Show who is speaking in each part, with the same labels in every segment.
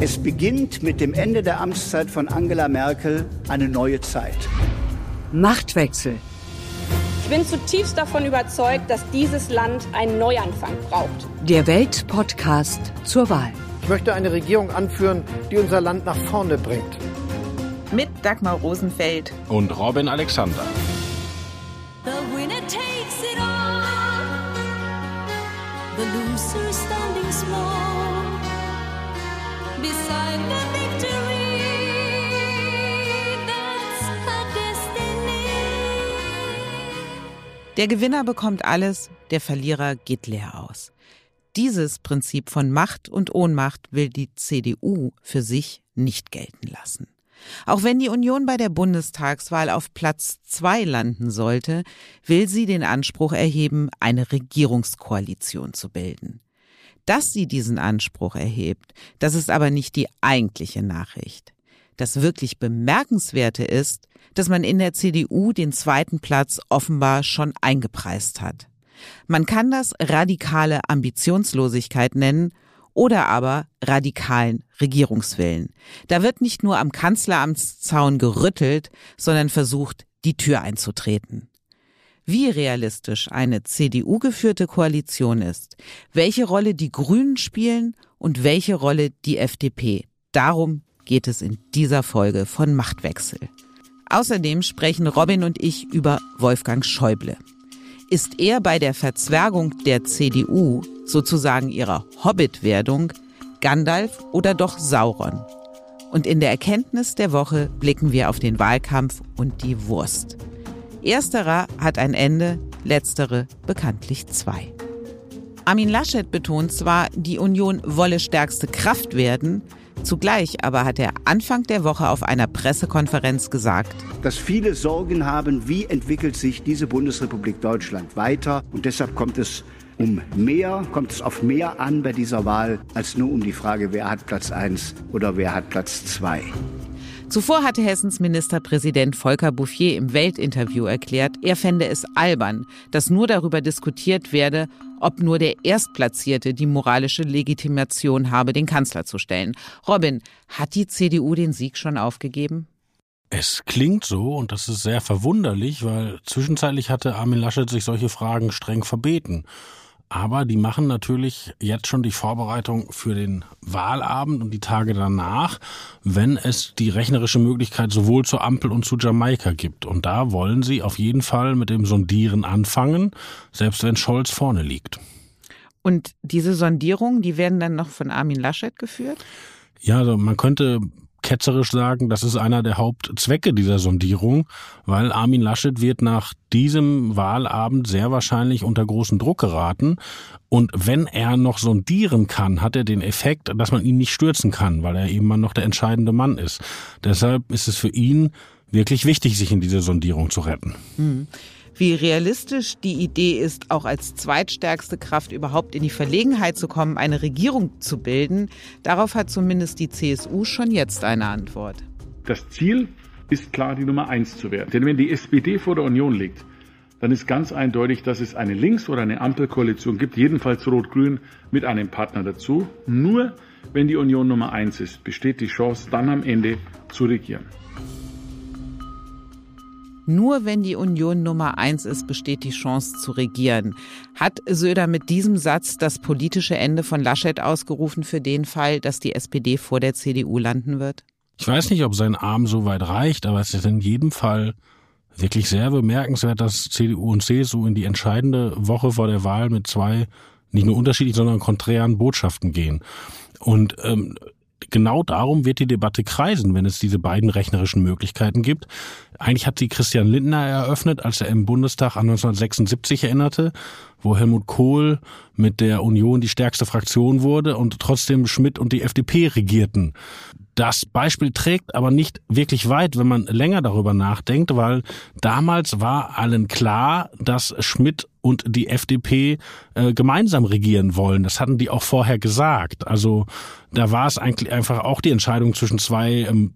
Speaker 1: Es beginnt mit dem Ende der Amtszeit von Angela Merkel eine neue Zeit.
Speaker 2: Machtwechsel.
Speaker 3: Ich bin zutiefst davon überzeugt, dass dieses Land einen Neuanfang braucht.
Speaker 2: Der Weltpodcast zur Wahl.
Speaker 4: Ich möchte eine Regierung anführen, die unser Land nach vorne bringt.
Speaker 5: Mit Dagmar Rosenfeld
Speaker 6: und Robin Alexander.
Speaker 7: The winner takes it all. The loser standing small
Speaker 5: Der Gewinner bekommt alles, der Verlierer geht leer aus. Dieses Prinzip von Macht und Ohnmacht will die CDU für sich nicht gelten lassen. Auch wenn die Union bei der Bundestagswahl auf Platz zwei landen sollte, will sie den Anspruch erheben, eine Regierungskoalition zu bilden. Dass sie diesen Anspruch erhebt, das ist aber nicht die eigentliche Nachricht. Das wirklich Bemerkenswerte ist, dass man in der CDU den zweiten Platz offenbar schon eingepreist hat. Man kann das radikale Ambitionslosigkeit nennen oder aber radikalen Regierungswillen. Da wird nicht nur am Kanzleramtszaun gerüttelt, sondern versucht, die Tür einzutreten. Wie realistisch eine CDU geführte Koalition ist, welche Rolle die Grünen spielen und welche Rolle die FDP. Darum geht es in dieser Folge von Machtwechsel. Außerdem sprechen Robin und ich über Wolfgang Schäuble. Ist er bei der Verzwergung der CDU, sozusagen ihrer Hobbit-Werdung, Gandalf oder doch Sauron? Und in der Erkenntnis der Woche blicken wir auf den Wahlkampf und die Wurst. Ersterer hat ein Ende, letztere bekanntlich zwei. Armin Laschet betont zwar, die Union wolle stärkste Kraft werden, Zugleich aber hat er Anfang der Woche auf einer Pressekonferenz gesagt,
Speaker 1: dass viele Sorgen haben, wie entwickelt sich diese Bundesrepublik Deutschland weiter. Und deshalb kommt es um mehr, kommt es auf mehr an bei dieser Wahl, als nur um die Frage, wer hat Platz 1 oder wer hat Platz 2.
Speaker 5: Zuvor hatte Hessens Ministerpräsident Volker Bouffier im Weltinterview erklärt, er fände es albern, dass nur darüber diskutiert werde, ob nur der Erstplatzierte die moralische Legitimation habe, den Kanzler zu stellen. Robin, hat die CDU den Sieg schon aufgegeben?
Speaker 6: Es klingt so und das ist sehr verwunderlich, weil zwischenzeitlich hatte Armin Laschet sich solche Fragen streng verbeten. Aber die machen natürlich jetzt schon die Vorbereitung für den Wahlabend und die Tage danach, wenn es die rechnerische Möglichkeit sowohl zur Ampel und zu Jamaika gibt. Und da wollen sie auf jeden Fall mit dem Sondieren anfangen, selbst wenn Scholz vorne liegt.
Speaker 5: Und diese Sondierungen, die werden dann noch von Armin Laschet geführt?
Speaker 6: Ja, also man könnte ketzerisch sagen, das ist einer der Hauptzwecke dieser Sondierung, weil Armin Laschet wird nach diesem Wahlabend sehr wahrscheinlich unter großen Druck geraten. Und wenn er noch sondieren kann, hat er den Effekt, dass man ihn nicht stürzen kann, weil er eben mal noch der entscheidende Mann ist. Deshalb ist es für ihn wirklich wichtig, sich in diese Sondierung zu retten.
Speaker 5: Mhm wie realistisch die Idee ist, auch als zweitstärkste Kraft überhaupt in die Verlegenheit zu kommen, eine Regierung zu bilden, darauf hat zumindest die CSU schon jetzt eine Antwort.
Speaker 8: Das Ziel ist klar, die Nummer eins zu werden. Denn wenn die SPD vor der Union liegt, dann ist ganz eindeutig, dass es eine Links- oder eine Ampelkoalition gibt, jedenfalls Rot-Grün mit einem Partner dazu. Nur wenn die Union Nummer eins ist, besteht die Chance, dann am Ende zu regieren.
Speaker 5: Nur wenn die Union Nummer eins ist, besteht die Chance zu regieren. Hat Söder mit diesem Satz das politische Ende von Laschet ausgerufen für den Fall, dass die SPD vor der CDU landen wird?
Speaker 6: Ich weiß nicht, ob sein Arm so weit reicht, aber es ist in jedem Fall wirklich sehr bemerkenswert, dass CDU und CSU in die entscheidende Woche vor der Wahl mit zwei nicht nur unterschiedlichen, sondern konträren Botschaften gehen. Und ähm, genau darum wird die Debatte kreisen, wenn es diese beiden rechnerischen Möglichkeiten gibt. Eigentlich hat sie Christian Lindner eröffnet, als er im Bundestag an 1976 erinnerte, wo Helmut Kohl mit der Union die stärkste Fraktion wurde und trotzdem Schmidt und die FDP regierten. Das Beispiel trägt aber nicht wirklich weit, wenn man länger darüber nachdenkt, weil damals war allen klar, dass Schmidt und die FDP äh, gemeinsam regieren wollen. Das hatten die auch vorher gesagt. Also da war es eigentlich einfach auch die Entscheidung zwischen zwei ähm,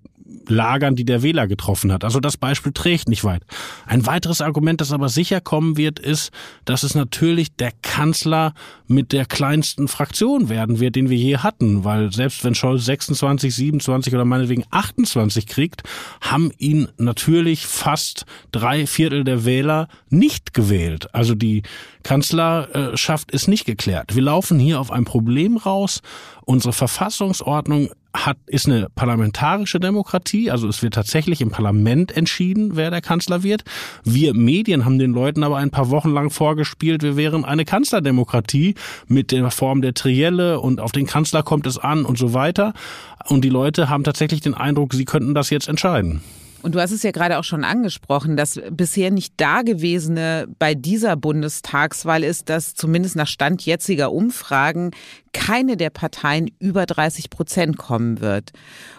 Speaker 6: Lagern, die der Wähler getroffen hat. Also das Beispiel trägt nicht weit. Ein weiteres Argument, das aber sicher kommen wird, ist, dass es natürlich der Kanzler mit der kleinsten Fraktion werden wird, den wir je hatten, weil selbst wenn Scholz 26, 27 oder meinetwegen 28 kriegt, haben ihn natürlich fast drei Viertel der Wähler nicht gewählt. Also die Kanzlerschaft ist nicht geklärt. Wir laufen hier auf ein Problem raus. Unsere Verfassungsordnung hat, ist eine parlamentarische Demokratie, also es wird tatsächlich im Parlament entschieden, wer der Kanzler wird. Wir Medien haben den Leuten aber ein paar Wochen lang vorgespielt, wir wären eine Kanzlerdemokratie mit der Form der Trielle und auf den Kanzler kommt es an und so weiter. Und die Leute haben tatsächlich den Eindruck, sie könnten das jetzt entscheiden.
Speaker 5: Und du hast es ja gerade auch schon angesprochen, das bisher nicht Dagewesene bei dieser Bundestagswahl ist, dass zumindest nach Stand jetziger Umfragen keine der Parteien über 30 Prozent kommen wird.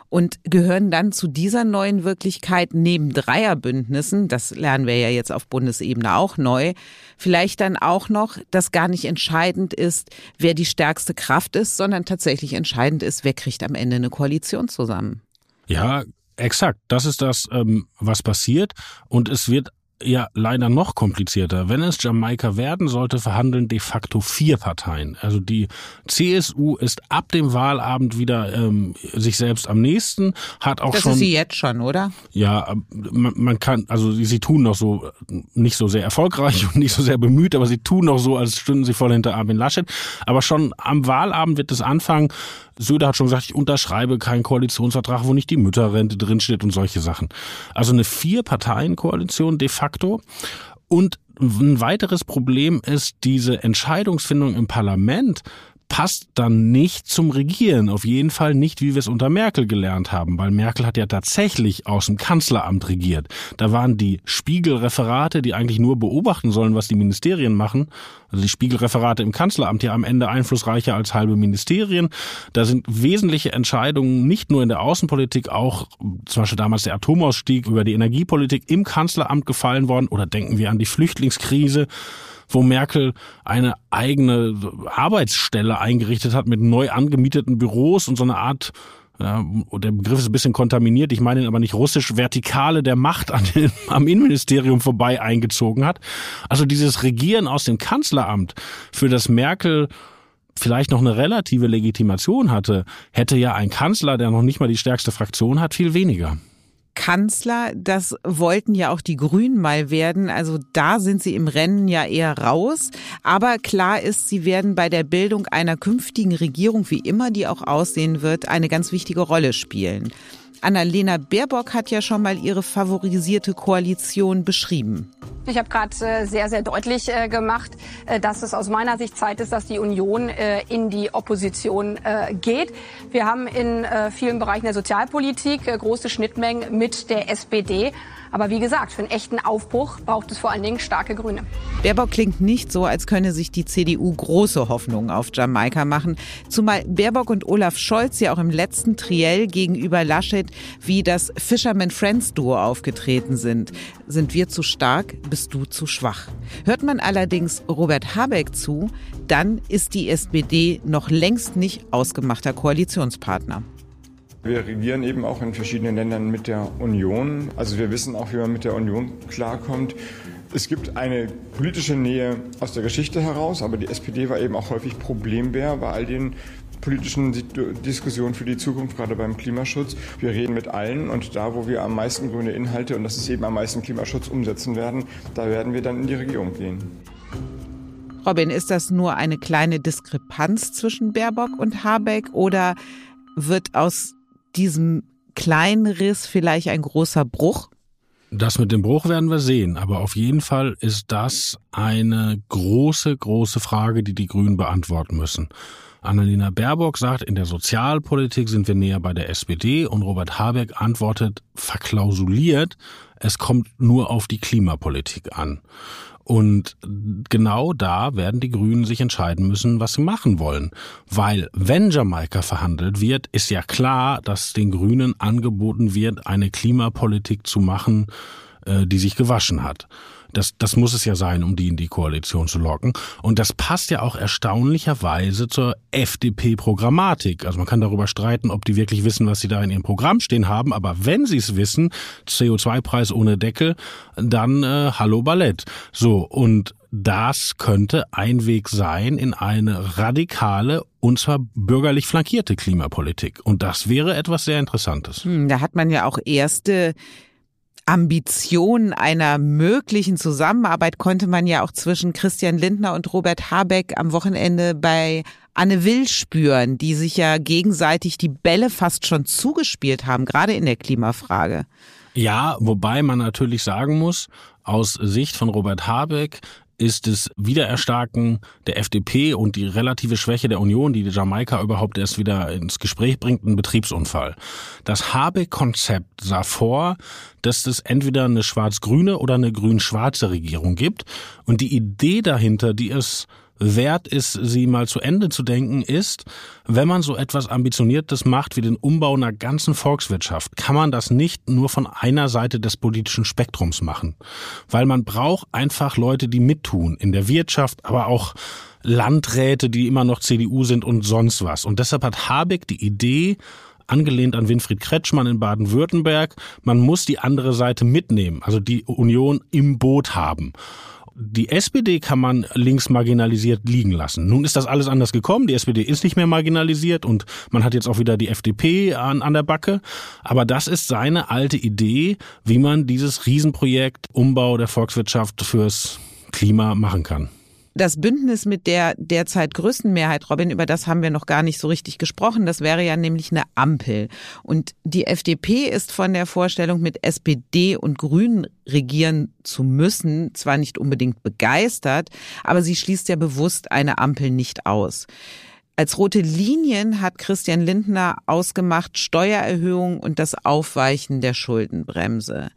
Speaker 5: Und gehören dann zu dieser neuen Wirklichkeit neben Dreierbündnissen, das lernen wir ja jetzt auf Bundesebene auch neu, vielleicht dann auch noch, dass gar nicht entscheidend ist, wer die stärkste Kraft ist, sondern tatsächlich entscheidend ist, wer kriegt am Ende eine Koalition zusammen.
Speaker 6: Ja, Exakt, das ist das, ähm, was passiert. Und es wird ja leider noch komplizierter. Wenn es Jamaika werden sollte, verhandeln de facto vier Parteien. Also die CSU ist ab dem Wahlabend wieder ähm, sich selbst am nächsten, hat auch
Speaker 5: das
Speaker 6: schon.
Speaker 5: ist sie jetzt schon, oder?
Speaker 6: Ja, man, man kann, also sie, sie tun noch so nicht so sehr erfolgreich und nicht so sehr bemüht, aber sie tun noch so, als stünden sie voll hinter Armin Laschet. Aber schon am Wahlabend wird es anfangen. Söder hat schon gesagt, ich unterschreibe keinen Koalitionsvertrag, wo nicht die Mütterrente drinsteht und solche Sachen. Also eine Vier-Parteien-Koalition de facto. Und ein weiteres Problem ist diese Entscheidungsfindung im Parlament passt dann nicht zum Regieren. Auf jeden Fall nicht, wie wir es unter Merkel gelernt haben, weil Merkel hat ja tatsächlich aus dem Kanzleramt regiert. Da waren die Spiegelreferate, die eigentlich nur beobachten sollen, was die Ministerien machen. Also die Spiegelreferate im Kanzleramt ja am Ende einflussreicher als halbe Ministerien. Da sind wesentliche Entscheidungen nicht nur in der Außenpolitik, auch zum Beispiel damals der Atomausstieg über die Energiepolitik im Kanzleramt gefallen worden. Oder denken wir an die Flüchtlingskrise wo Merkel eine eigene Arbeitsstelle eingerichtet hat mit neu angemieteten Büros und so eine Art ja, der Begriff ist ein bisschen kontaminiert, ich meine ihn aber nicht russisch, Vertikale der Macht an den, am Innenministerium vorbei eingezogen hat. Also dieses Regieren aus dem Kanzleramt, für das Merkel vielleicht noch eine relative Legitimation hatte, hätte ja ein Kanzler, der noch nicht mal die stärkste Fraktion hat, viel weniger.
Speaker 5: Kanzler, das wollten ja auch die Grünen mal werden. Also da sind sie im Rennen ja eher raus. Aber klar ist, sie werden bei der Bildung einer künftigen Regierung, wie immer die auch aussehen wird, eine ganz wichtige Rolle spielen. Annalena Baerbock hat ja schon mal ihre favorisierte Koalition beschrieben.
Speaker 3: Ich habe gerade äh, sehr, sehr deutlich äh, gemacht, äh, dass es aus meiner Sicht Zeit ist, dass die Union in die Opposition geht. Wir haben in vielen Bereichen der Sozialpolitik große Schnittmengen mit der SPD. Aber wie gesagt, für einen echten Aufbruch braucht es vor allen Dingen starke Grüne.
Speaker 5: Baerbock klingt nicht so, als könne sich die CDU große Hoffnungen auf Jamaika machen. Zumal Baerbock und Olaf Scholz ja auch im letzten Triell gegenüber Laschet wie das Fisherman Friends Duo aufgetreten sind. Sind wir zu stark, bist du zu schwach. Hört man allerdings Robert Habeck zu, dann ist die SPD noch längst nicht ausgemachter Koalitionspartner.
Speaker 9: Wir regieren eben auch in verschiedenen Ländern mit der Union. Also wir wissen auch, wie man mit der Union klarkommt. Es gibt eine politische Nähe aus der Geschichte heraus, aber die SPD war eben auch häufig Problembär bei all den politischen Diskussionen für die Zukunft, gerade beim Klimaschutz. Wir reden mit allen und da, wo wir am meisten grüne Inhalte und das ist eben am meisten Klimaschutz umsetzen werden, da werden wir dann in die Regierung gehen.
Speaker 5: Robin, ist das nur eine kleine Diskrepanz zwischen Baerbock und Habeck oder wird aus diesem kleinen Riss vielleicht ein großer Bruch?
Speaker 6: Das mit dem Bruch werden wir sehen, aber auf jeden Fall ist das eine große, große Frage, die die Grünen beantworten müssen. Annalena Baerbock sagt, in der Sozialpolitik sind wir näher bei der SPD und Robert Habeck antwortet verklausuliert, es kommt nur auf die Klimapolitik an. Und genau da werden die Grünen sich entscheiden müssen, was sie machen wollen. Weil wenn Jamaika verhandelt wird, ist ja klar, dass den Grünen angeboten wird, eine Klimapolitik zu machen, äh, die sich gewaschen hat. Das, das muss es ja sein, um die in die Koalition zu locken. Und das passt ja auch erstaunlicherweise zur FDP-Programmatik. Also man kann darüber streiten, ob die wirklich wissen, was sie da in ihrem Programm stehen haben. Aber wenn sie es wissen, CO2-Preis ohne Deckel, dann äh, Hallo Ballett. So, und das könnte ein Weg sein in eine radikale und zwar bürgerlich flankierte Klimapolitik. Und das wäre etwas sehr Interessantes.
Speaker 5: Hm, da hat man ja auch erste Ambitionen einer möglichen Zusammenarbeit konnte man ja auch zwischen Christian Lindner und Robert Habeck am Wochenende bei Anne Will spüren, die sich ja gegenseitig die Bälle fast schon zugespielt haben, gerade in der Klimafrage.
Speaker 6: Ja, wobei man natürlich sagen muss, aus Sicht von Robert Habeck ist es Wiedererstarken der FDP und die relative Schwäche der Union, die Jamaika überhaupt erst wieder ins Gespräch bringt, ein Betriebsunfall. Das Habeck-Konzept sah vor, dass es entweder eine schwarz-grüne oder eine grün-schwarze Regierung gibt. Und die Idee dahinter, die es wert ist, sie mal zu Ende zu denken, ist, wenn man so etwas Ambitioniertes macht wie den Umbau einer ganzen Volkswirtschaft, kann man das nicht nur von einer Seite des politischen Spektrums machen. Weil man braucht einfach Leute, die mittun, in der Wirtschaft, aber auch Landräte, die immer noch CDU sind und sonst was. Und deshalb hat Habeck die Idee, angelehnt an Winfried Kretschmann in Baden-Württemberg, man muss die andere Seite mitnehmen, also die Union im Boot haben. Die SPD kann man links marginalisiert liegen lassen. Nun ist das alles anders gekommen. Die SPD ist nicht mehr marginalisiert und man hat jetzt auch wieder die FDP an, an der Backe. Aber das ist seine alte Idee, wie man dieses Riesenprojekt Umbau der Volkswirtschaft fürs Klima machen kann.
Speaker 5: Das Bündnis mit der derzeit größten Mehrheit, Robin, über das haben wir noch gar nicht so richtig gesprochen. Das wäre ja nämlich eine Ampel. Und die FDP ist von der Vorstellung, mit SPD und Grünen regieren zu müssen, zwar nicht unbedingt begeistert, aber sie schließt ja bewusst eine Ampel nicht aus. Als rote Linien hat Christian Lindner ausgemacht Steuererhöhung und das Aufweichen der Schuldenbremse.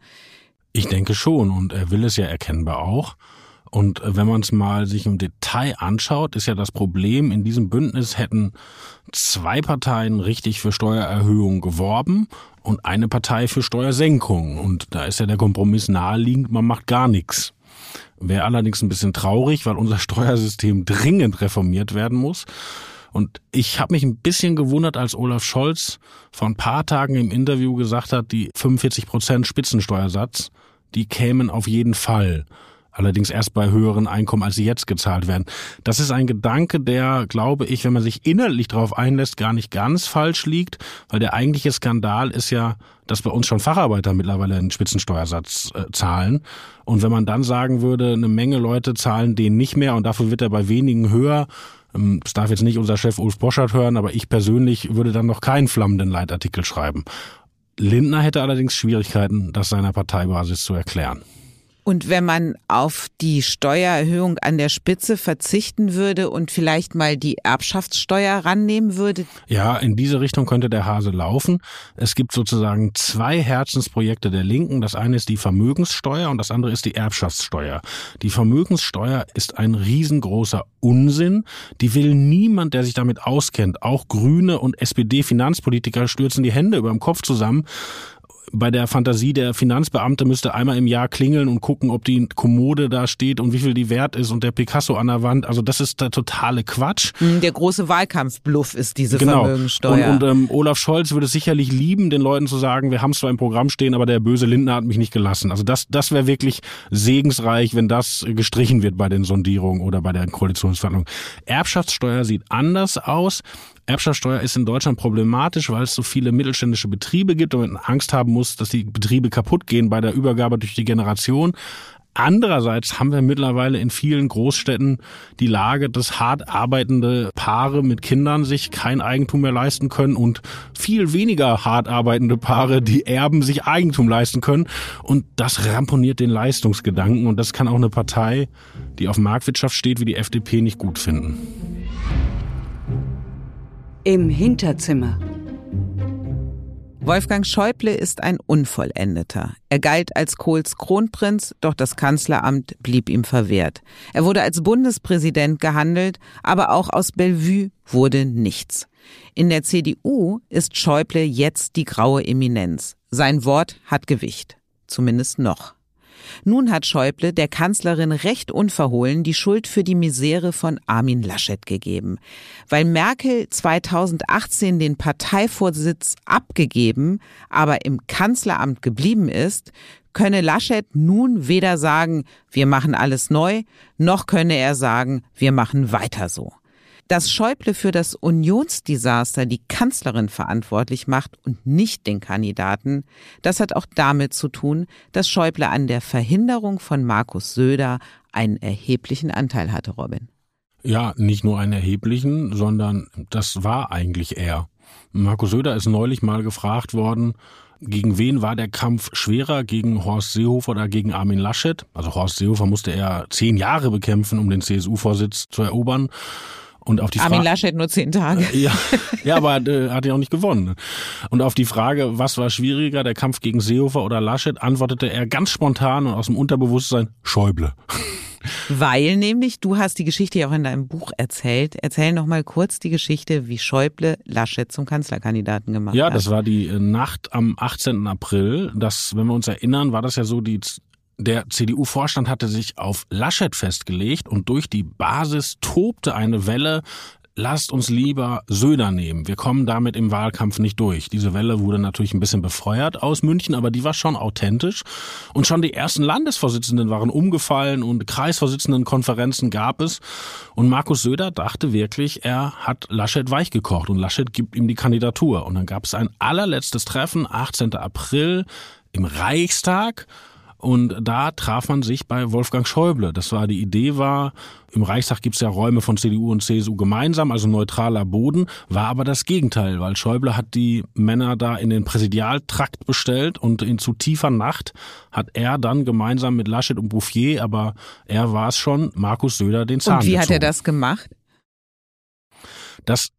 Speaker 6: Ich denke schon und er will es ja erkennbar auch. Und wenn man es mal sich im Detail anschaut, ist ja das Problem, in diesem Bündnis hätten zwei Parteien richtig für Steuererhöhungen geworben und eine Partei für Steuersenkungen. Und da ist ja der Kompromiss naheliegend, man macht gar nichts. Wäre allerdings ein bisschen traurig, weil unser Steuersystem dringend reformiert werden muss. Und ich habe mich ein bisschen gewundert, als Olaf Scholz vor ein paar Tagen im Interview gesagt hat, die 45 Prozent Spitzensteuersatz, die kämen auf jeden Fall. Allerdings erst bei höheren Einkommen, als sie jetzt gezahlt werden. Das ist ein Gedanke, der, glaube ich, wenn man sich inhaltlich darauf einlässt, gar nicht ganz falsch liegt, weil der eigentliche Skandal ist ja, dass bei uns schon Facharbeiter mittlerweile einen Spitzensteuersatz äh, zahlen. Und wenn man dann sagen würde, eine Menge Leute zahlen den nicht mehr und dafür wird er bei wenigen höher, ähm, das darf jetzt nicht unser Chef Ulf Boschert hören, aber ich persönlich würde dann noch keinen flammenden Leitartikel schreiben. Lindner hätte allerdings Schwierigkeiten, das seiner Parteibasis zu erklären.
Speaker 5: Und wenn man auf die Steuererhöhung an der Spitze verzichten würde und vielleicht mal die Erbschaftssteuer rannehmen würde?
Speaker 6: Ja, in diese Richtung könnte der Hase laufen. Es gibt sozusagen zwei Herzensprojekte der Linken. Das eine ist die Vermögenssteuer und das andere ist die Erbschaftssteuer. Die Vermögenssteuer ist ein riesengroßer Unsinn. Die will niemand, der sich damit auskennt. Auch Grüne und SPD-Finanzpolitiker stürzen die Hände über dem Kopf zusammen bei der Fantasie der Finanzbeamte müsste einmal im Jahr klingeln und gucken, ob die Kommode da steht und wie viel die wert ist und der Picasso an der Wand. Also das ist der totale Quatsch.
Speaker 5: Hm, der große Wahlkampfbluff ist diese genau. Vermögensteuer.
Speaker 6: Und, und ähm, Olaf Scholz würde es sicherlich lieben, den Leuten zu sagen, wir haben es zwar im Programm stehen, aber der böse Lindner hat mich nicht gelassen. Also das, das wäre wirklich segensreich, wenn das gestrichen wird bei den Sondierungen oder bei der Koalitionsverhandlung. Erbschaftssteuer sieht anders aus. Erbschaftssteuer ist in Deutschland problematisch, weil es so viele mittelständische Betriebe gibt und man Angst haben muss, dass die Betriebe kaputt gehen bei der Übergabe durch die Generation. Andererseits haben wir mittlerweile in vielen Großstädten die Lage, dass hart arbeitende Paare mit Kindern sich kein Eigentum mehr leisten können und viel weniger hart arbeitende Paare, die Erben, sich Eigentum leisten können. Und das ramponiert den Leistungsgedanken und das kann auch eine Partei, die auf Marktwirtschaft steht, wie die FDP, nicht gut finden.
Speaker 2: Im Hinterzimmer.
Speaker 5: Wolfgang Schäuble ist ein Unvollendeter. Er galt als Kohls Kronprinz, doch das Kanzleramt blieb ihm verwehrt. Er wurde als Bundespräsident gehandelt, aber auch aus Bellevue wurde nichts. In der CDU ist Schäuble jetzt die graue Eminenz. Sein Wort hat Gewicht. Zumindest noch. Nun hat Schäuble der Kanzlerin recht unverhohlen die Schuld für die Misere von Armin Laschet gegeben. Weil Merkel 2018 den Parteivorsitz abgegeben, aber im Kanzleramt geblieben ist, könne Laschet nun weder sagen, wir machen alles neu, noch könne er sagen, wir machen weiter so. Dass Schäuble für das Unionsdesaster die Kanzlerin verantwortlich macht und nicht den Kandidaten, das hat auch damit zu tun, dass Schäuble an der Verhinderung von Markus Söder einen erheblichen Anteil hatte, Robin.
Speaker 6: Ja, nicht nur einen erheblichen, sondern das war eigentlich er. Markus Söder ist neulich mal gefragt worden, gegen wen war der Kampf schwerer, gegen Horst Seehofer oder gegen Armin Laschet? Also Horst Seehofer musste er zehn Jahre bekämpfen, um den CSU-Vorsitz zu erobern. Und auf die
Speaker 5: Armin
Speaker 6: Frage,
Speaker 5: Laschet nur zehn Tage.
Speaker 6: ja, ja, aber äh, hat ja auch nicht gewonnen. Und auf die Frage, was war schwieriger, der Kampf gegen Seehofer oder Laschet, antwortete er ganz spontan und aus dem Unterbewusstsein Schäuble.
Speaker 5: Weil nämlich, du hast die Geschichte ja auch in deinem Buch erzählt. Erzähl noch mal kurz die Geschichte, wie Schäuble Laschet zum Kanzlerkandidaten gemacht
Speaker 6: Ja,
Speaker 5: hat.
Speaker 6: das war die äh, Nacht am 18. April. Das, wenn wir uns erinnern, war das ja so, die der CDU-Vorstand hatte sich auf Laschet festgelegt und durch die Basis tobte eine Welle, lasst uns lieber Söder nehmen. Wir kommen damit im Wahlkampf nicht durch. Diese Welle wurde natürlich ein bisschen befeuert aus München, aber die war schon authentisch. Und schon die ersten Landesvorsitzenden waren umgefallen und Kreisvorsitzendenkonferenzen gab es. Und Markus Söder dachte wirklich, er hat Laschet weichgekocht und Laschet gibt ihm die Kandidatur. Und dann gab es ein allerletztes Treffen, 18. April im Reichstag. Und da traf man sich bei Wolfgang Schäuble. Das war die Idee war, im Reichstag gibt es ja Räume von CDU und CSU gemeinsam, also neutraler Boden, war aber das Gegenteil, weil Schäuble hat die Männer da in den Präsidialtrakt bestellt und in zu tiefer Nacht hat er dann gemeinsam mit Laschet und Bouffier, aber er war es schon, Markus Söder den Zahn
Speaker 5: und wie hat er
Speaker 6: gezogen.
Speaker 5: das gemacht?
Speaker 6: Das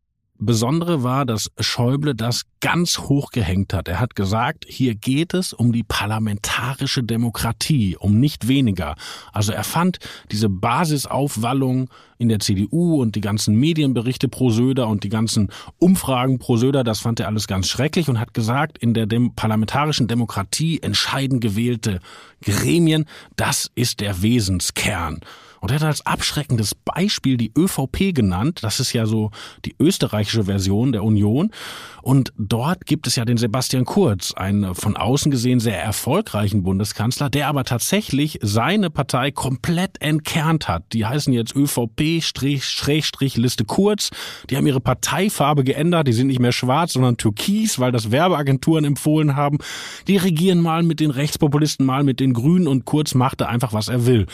Speaker 6: Besondere war, dass Schäuble das ganz hoch gehängt hat. Er hat gesagt, hier geht es um die parlamentarische Demokratie, um nicht weniger. Also er fand diese Basisaufwallung in der CDU und die ganzen Medienberichte pro Söder und die ganzen Umfragen pro Söder, das fand er alles ganz schrecklich und hat gesagt, in der dem parlamentarischen Demokratie entscheiden gewählte Gremien, das ist der Wesenskern. Und er hat als abschreckendes Beispiel die ÖVP genannt. Das ist ja so die österreichische Version der Union. Und dort gibt es ja den Sebastian Kurz, einen von außen gesehen sehr erfolgreichen Bundeskanzler, der aber tatsächlich seine Partei komplett entkernt hat. Die heißen jetzt ÖVP-Liste Kurz. Die haben ihre Parteifarbe geändert. Die sind nicht mehr schwarz, sondern türkis, weil das Werbeagenturen empfohlen haben. Die regieren mal mit den Rechtspopulisten, mal mit den Grünen und Kurz machte einfach, was er will.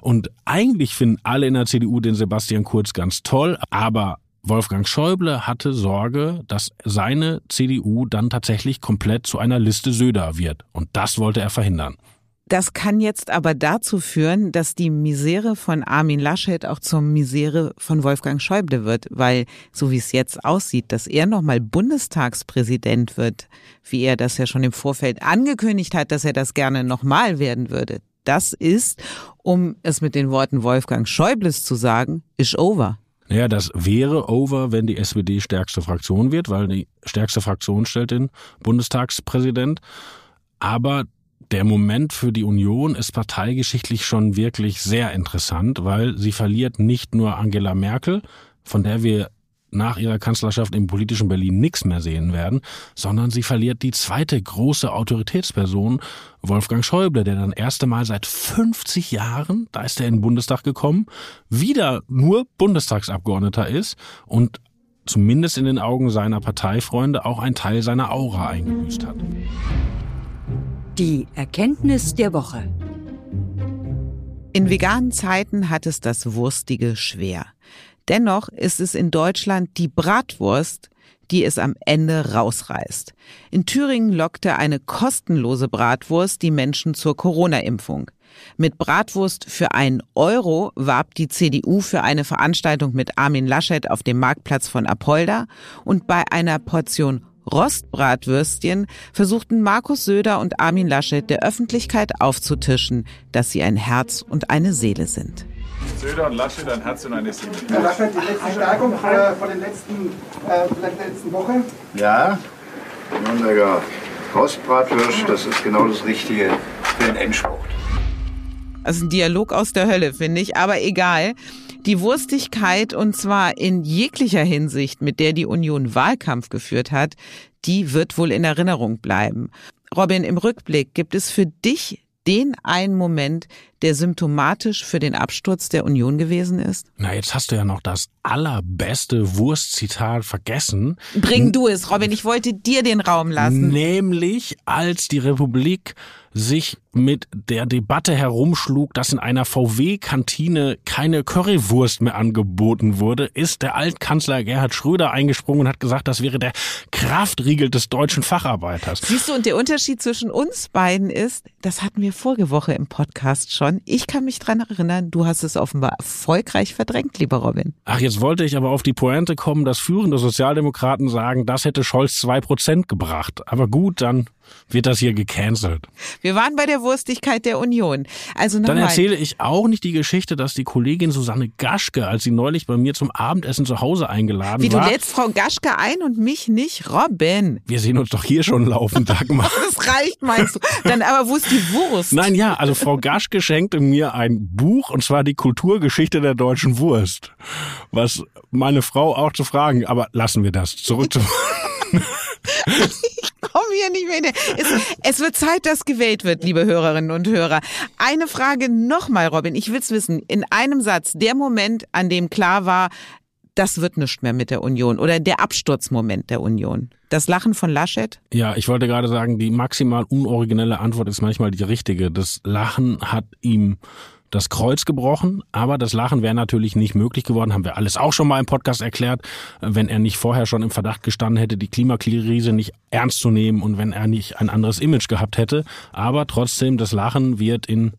Speaker 6: Und eigentlich finden alle in der CDU den Sebastian Kurz ganz toll, aber Wolfgang Schäuble hatte Sorge, dass seine CDU dann tatsächlich komplett zu einer Liste Söder wird. Und das wollte er verhindern.
Speaker 5: Das kann jetzt aber dazu führen, dass die Misere von Armin Laschet auch zur Misere von Wolfgang Schäuble wird, weil so wie es jetzt aussieht, dass er nochmal Bundestagspräsident wird, wie er das ja schon im Vorfeld angekündigt hat, dass er das gerne nochmal werden würde. Das ist, um es mit den Worten Wolfgang Schäubles zu sagen, is over.
Speaker 6: Naja, das wäre over, wenn die SPD stärkste Fraktion wird, weil die stärkste Fraktion stellt den Bundestagspräsident. Aber der Moment für die Union ist parteigeschichtlich schon wirklich sehr interessant, weil sie verliert nicht nur Angela Merkel, von der wir nach ihrer Kanzlerschaft im politischen Berlin nichts mehr sehen werden, sondern sie verliert die zweite große Autoritätsperson, Wolfgang Schäuble, der dann erste Mal seit 50 Jahren, da ist er in den Bundestag gekommen, wieder nur Bundestagsabgeordneter ist und zumindest in den Augen seiner Parteifreunde auch ein Teil seiner Aura eingebüßt hat.
Speaker 2: Die Erkenntnis der Woche.
Speaker 5: In veganen Zeiten hat es das Wurstige schwer. Dennoch ist es in Deutschland die Bratwurst, die es am Ende rausreißt. In Thüringen lockte eine kostenlose Bratwurst die Menschen zur Corona-Impfung. Mit Bratwurst für einen Euro warb die CDU für eine Veranstaltung mit Armin Laschet auf dem Marktplatz von Apolda und bei einer Portion Rostbratwürstchen versuchten Markus Söder und Armin Laschet der Öffentlichkeit aufzutischen, dass sie ein Herz und eine Seele sind.
Speaker 10: Söder und Laschet ein Herz und eine Seele.
Speaker 11: Herr Laschet, die letzte Stärkung äh, von, den letzten, äh, von der letzten Woche.
Speaker 1: Ja, Nürnberger Rostbratwürst, das ist genau das Richtige für den Endspurt.
Speaker 5: Also ein Dialog aus der Hölle, finde ich, aber egal. Die Wurstigkeit, und zwar in jeglicher Hinsicht, mit der die Union Wahlkampf geführt hat, die wird wohl in Erinnerung bleiben. Robin, im Rückblick gibt es für dich den einen Moment, der symptomatisch für den Absturz der Union gewesen ist?
Speaker 6: Na, jetzt hast du ja noch das allerbeste Wurstzitat vergessen.
Speaker 5: Bring du es, Robin, ich wollte dir den Raum lassen.
Speaker 6: Nämlich, als die Republik sich mit der Debatte herumschlug, dass in einer VW-Kantine keine Currywurst mehr angeboten wurde, ist der Altkanzler Gerhard Schröder eingesprungen und hat gesagt, das wäre der Kraftriegel des deutschen Facharbeiters.
Speaker 5: Siehst du, und der Unterschied zwischen uns beiden ist, das hatten wir vorige Woche im Podcast schon. Ich kann mich dran erinnern, du hast es offenbar erfolgreich verdrängt, lieber Robin.
Speaker 6: Ach, jetzt wollte ich aber auf die Pointe kommen, dass führende Sozialdemokraten sagen, das hätte Scholz zwei Prozent gebracht. Aber gut, dann wird das hier gecancelt.
Speaker 5: Wir waren bei der Wurstigkeit der Union. Also
Speaker 6: Dann erzähle ich auch nicht die Geschichte, dass die Kollegin Susanne Gaschke, als sie neulich bei mir zum Abendessen zu Hause eingeladen
Speaker 5: Wie du
Speaker 6: war.
Speaker 5: lädst Frau Gaschke ein und mich nicht, Robin.
Speaker 6: Wir sehen uns doch hier schon laufen, Dagmar.
Speaker 5: Das reicht, meinst du? Dann aber wo ist die Wurst?
Speaker 6: Nein, ja, also Frau Gaschke schenkte mir ein Buch, und zwar die Kulturgeschichte der deutschen Wurst. Was meine Frau auch zu fragen, aber lassen wir das. Zurück zu...
Speaker 5: Komm hier nicht mehr. Es, es wird Zeit, dass gewählt wird, liebe Hörerinnen und Hörer. Eine Frage nochmal, Robin. Ich will's wissen. In einem Satz. Der Moment, an dem klar war, das wird nichts mehr mit der Union. Oder der Absturzmoment der Union. Das Lachen von Laschet?
Speaker 6: Ja, ich wollte gerade sagen, die maximal unoriginelle Antwort ist manchmal die richtige. Das Lachen hat ihm das Kreuz gebrochen, aber das Lachen wäre natürlich nicht möglich geworden, haben wir alles auch schon mal im Podcast erklärt, wenn er nicht vorher schon im Verdacht gestanden hätte, die Klimakrise nicht ernst zu nehmen und wenn er nicht ein anderes Image gehabt hätte. Aber trotzdem, das Lachen wird in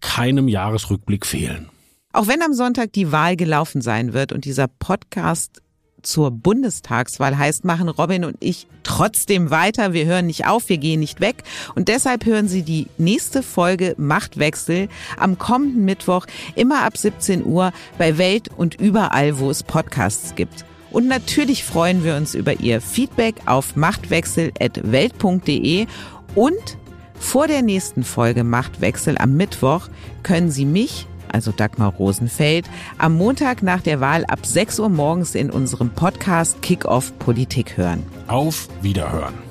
Speaker 6: keinem Jahresrückblick fehlen.
Speaker 5: Auch wenn am Sonntag die Wahl gelaufen sein wird und dieser Podcast zur Bundestagswahl heißt, machen Robin und ich trotzdem weiter. Wir hören nicht auf, wir gehen nicht weg. Und deshalb hören Sie die nächste Folge Machtwechsel am kommenden Mittwoch immer ab 17 Uhr bei Welt und überall, wo es Podcasts gibt. Und natürlich freuen wir uns über Ihr Feedback auf machtwechsel.welt.de und vor der nächsten Folge Machtwechsel am Mittwoch können Sie mich also Dagmar Rosenfeld, am Montag nach der Wahl ab 6 Uhr morgens in unserem Podcast Kick-Off Politik hören.
Speaker 6: Auf Wiederhören.